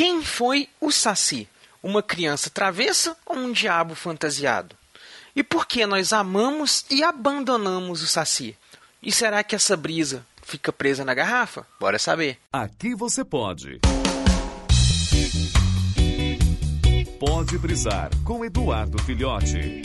Quem foi o Saci? Uma criança travessa ou um diabo fantasiado? E por que nós amamos e abandonamos o Saci? E será que essa brisa fica presa na garrafa? Bora saber. Aqui você pode. Pode brisar com Eduardo Filhote.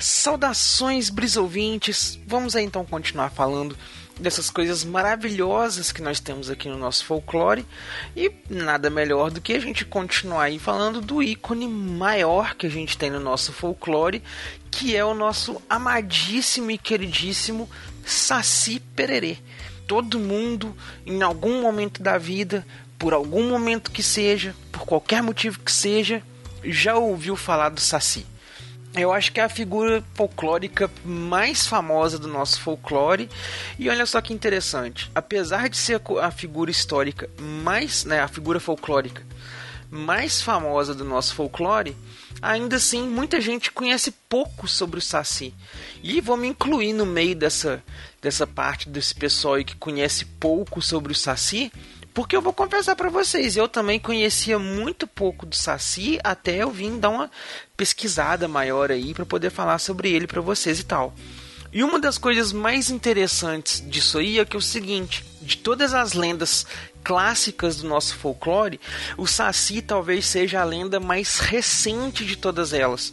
Saudações, brisouvintes! Vamos aí então continuar falando dessas coisas maravilhosas que nós temos aqui no nosso folclore e nada melhor do que a gente continuar aí falando do ícone maior que a gente tem no nosso folclore, que é o nosso amadíssimo e queridíssimo Saci Pererê. Todo mundo, em algum momento da vida, por algum momento que seja, por qualquer motivo que seja, já ouviu falar do Saci eu acho que é a figura folclórica mais famosa do nosso folclore. E olha só que interessante, apesar de ser a figura histórica mais, né, a figura folclórica mais famosa do nosso folclore, ainda assim muita gente conhece pouco sobre o Saci. E vou me incluir no meio dessa dessa parte desse pessoal que conhece pouco sobre o Saci, porque eu vou confessar para vocês, eu também conhecia muito pouco do Saci até eu vim dar uma pesquisada maior aí para poder falar sobre ele para vocês e tal. E uma das coisas mais interessantes disso aí é que é o seguinte, de todas as lendas clássicas do nosso folclore, o Saci talvez seja a lenda mais recente de todas elas.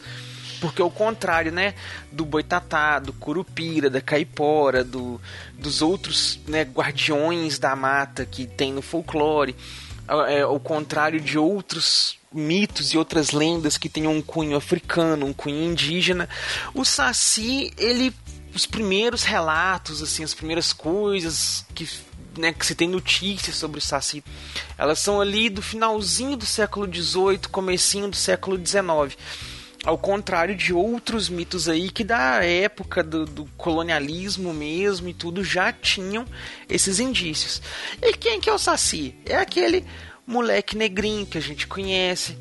Porque ao contrário, né, do boitatá, do curupira, da caipora, do, dos outros né, guardiões da mata que tem no folclore, é, ao contrário de outros mitos e outras lendas que tenham um cunho africano, um cunho indígena, o Saci, ele os primeiros relatos, assim, as primeiras coisas que né, que se tem notícias sobre o Saci, elas são ali do finalzinho do século XVIII, comecinho do século XIX ao contrário de outros mitos aí que da época do, do, colonialismo mesmo e tudo já tinham esses indícios. E quem que é o Saci? É aquele moleque negrinho que a gente conhece,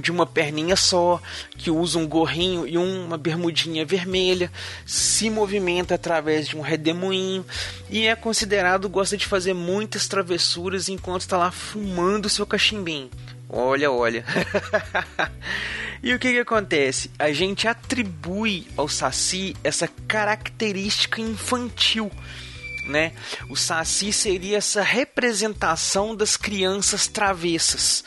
de uma perninha só, que usa um gorrinho e uma bermudinha vermelha, se movimenta através de um redemoinho e é considerado gosta de fazer muitas travessuras enquanto está lá fumando seu cachimbinho. Olha, olha. e o que, que acontece? A gente atribui ao Saci essa característica infantil. Né? O Saci seria essa representação das crianças travessas.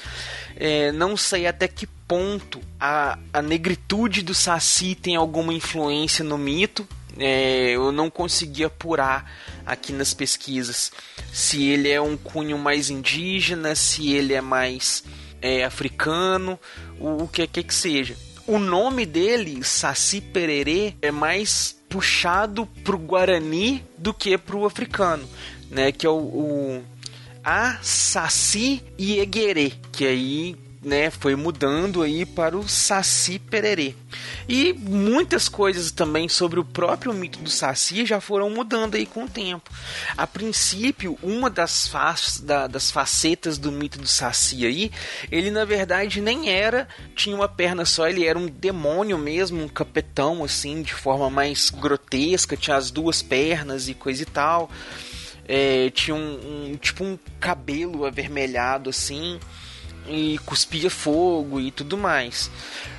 É, não sei até que ponto a, a negritude do Saci tem alguma influência no mito. É, eu não consegui apurar aqui nas pesquisas se ele é um cunho mais indígena, se ele é mais é, africano, o, o que quer que seja. O nome dele, Saci Pererê, é mais puxado pro Guarani do que pro africano, né? Que é o, o a Saci Ieguerê, que aí né, foi mudando aí para o Saci Pererê. E muitas coisas também sobre o próprio mito do Saci já foram mudando aí com o tempo. A princípio, uma das, fa da, das facetas do mito do Saci aí, ele na verdade nem era, tinha uma perna só, ele era um demônio mesmo, um capetão assim, de forma mais grotesca, tinha as duas pernas e coisa e tal. É, tinha um, um tipo um cabelo avermelhado assim e cuspia fogo e tudo mais.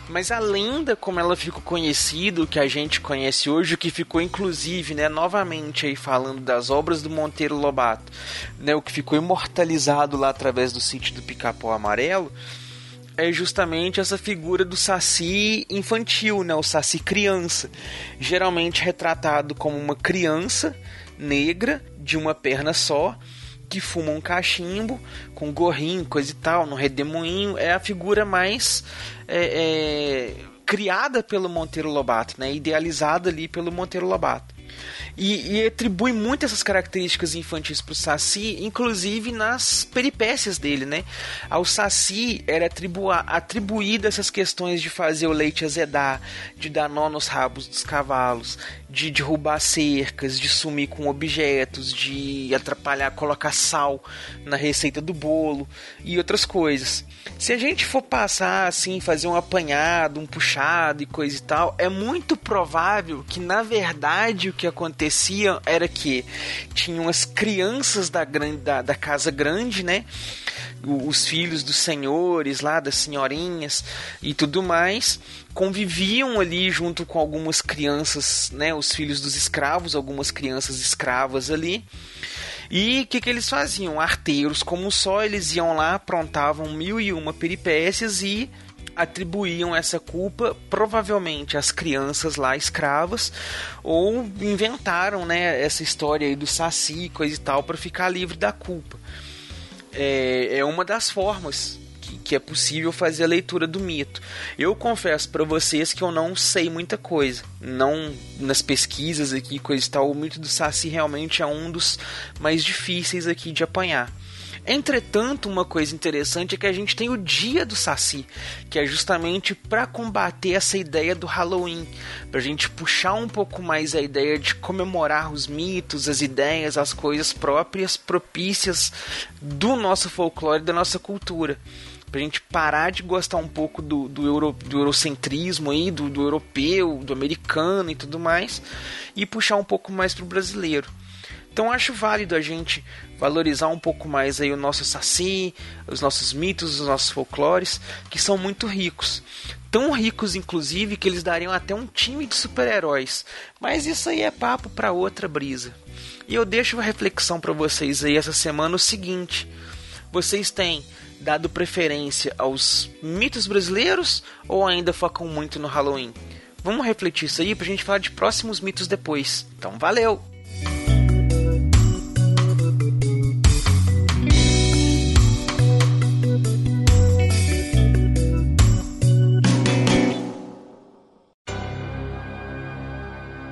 Mas a lenda, como ela ficou conhecida, o que a gente conhece hoje, o que ficou inclusive, né, novamente aí falando das obras do Monteiro Lobato, né, o que ficou imortalizado lá através do sítio do Pica-Pau Amarelo, é justamente essa figura do Saci infantil, né, o Saci criança, geralmente retratado como uma criança negra de uma perna só, que fuma um cachimbo com gorrinho, coisa e tal, no redemoinho, é a figura mais é, é, criada pelo Monteiro Lobato, né? idealizada ali pelo Monteiro Lobato. E, e atribui muitas essas características infantis para o Saci, inclusive nas peripécias dele, né? Ao Saci era atribu atribuída essas questões de fazer o leite azedar, de dar nó nos rabos dos cavalos, de derrubar cercas, de sumir com objetos, de atrapalhar, colocar sal na receita do bolo e outras coisas. Se a gente for passar assim, fazer um apanhado, um puxado e coisa e tal, é muito provável que na verdade o que que acontecia era que tinham as crianças da, grande, da, da casa grande, né? Os filhos dos senhores lá, das senhorinhas e tudo mais, conviviam ali junto com algumas crianças, né? Os filhos dos escravos, algumas crianças escravas ali. E o que, que eles faziam? Arteiros, como só, eles iam lá, aprontavam mil e uma peripécias e atribuíam essa culpa provavelmente às crianças lá escravas ou inventaram né, essa história aí do saci coisa e tal para ficar livre da culpa. É, é uma das formas que, que é possível fazer a leitura do mito. Eu confesso para vocês que eu não sei muita coisa, não nas pesquisas aqui coisa e tal. O mito do saci realmente é um dos mais difíceis aqui de apanhar. Entretanto, uma coisa interessante é que a gente tem o Dia do Saci, que é justamente para combater essa ideia do Halloween, para a gente puxar um pouco mais a ideia de comemorar os mitos, as ideias, as coisas próprias, propícias do nosso folclore, da nossa cultura pra gente parar de gostar um pouco do, do, euro, do eurocentrismo aí, do, do europeu, do americano e tudo mais, e puxar um pouco mais pro brasileiro. Então acho válido a gente valorizar um pouco mais aí o nosso saci, os nossos mitos, os nossos folclores, que são muito ricos. Tão ricos, inclusive, que eles dariam até um time de super-heróis. Mas isso aí é papo para outra brisa. E eu deixo uma reflexão para vocês aí essa semana o seguinte: vocês têm dado preferência aos mitos brasileiros ou ainda focam muito no Halloween? Vamos refletir isso aí pra gente falar de próximos mitos depois. Então, valeu!